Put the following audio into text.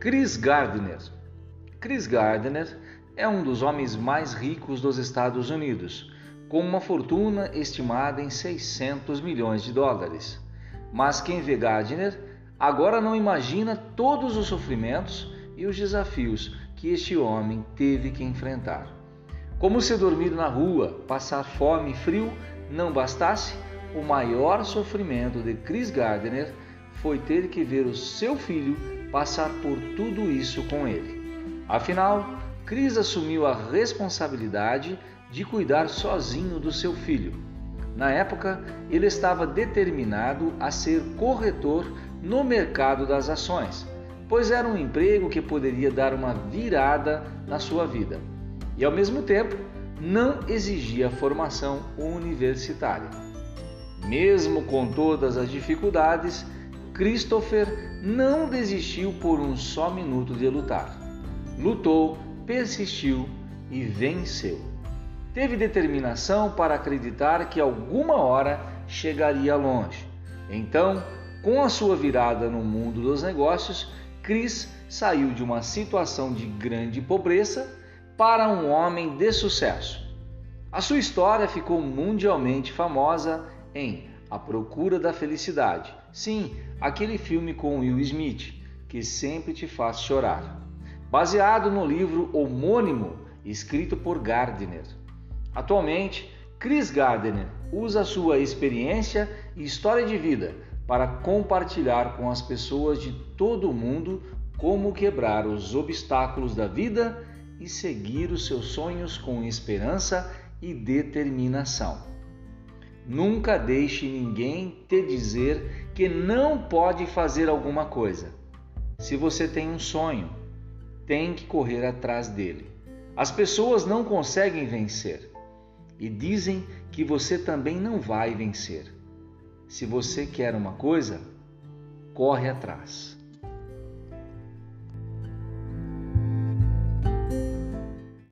Chris Gardner. Chris Gardner é um dos homens mais ricos dos Estados Unidos, com uma fortuna estimada em 600 milhões de dólares. Mas quem vê Gardner agora não imagina todos os sofrimentos e os desafios que este homem teve que enfrentar. Como se dormir na rua, passar fome e frio não bastasse, o maior sofrimento de Chris Gardner foi ter que ver o seu filho passar por tudo isso com ele. Afinal, Chris assumiu a responsabilidade de cuidar sozinho do seu filho. Na época, ele estava determinado a ser corretor no mercado das ações, pois era um emprego que poderia dar uma virada na sua vida e, ao mesmo tempo, não exigia formação universitária. Mesmo com todas as dificuldades, Christopher não desistiu por um só minuto de lutar. Lutou, persistiu e venceu. Teve determinação para acreditar que alguma hora chegaria longe. Então, com a sua virada no mundo dos negócios, Chris saiu de uma situação de grande pobreza para um homem de sucesso. A sua história ficou mundialmente famosa em A Procura da Felicidade. Sim, aquele filme com Will Smith, que sempre te faz chorar. Baseado no livro homônimo escrito por Gardner. Atualmente, Chris Gardner usa sua experiência e história de vida para compartilhar com as pessoas de todo o mundo como quebrar os obstáculos da vida e seguir os seus sonhos com esperança e determinação. Nunca deixe ninguém te dizer que não pode fazer alguma coisa. Se você tem um sonho, tem que correr atrás dele. As pessoas não conseguem vencer e dizem que você também não vai vencer. Se você quer uma coisa, corre atrás.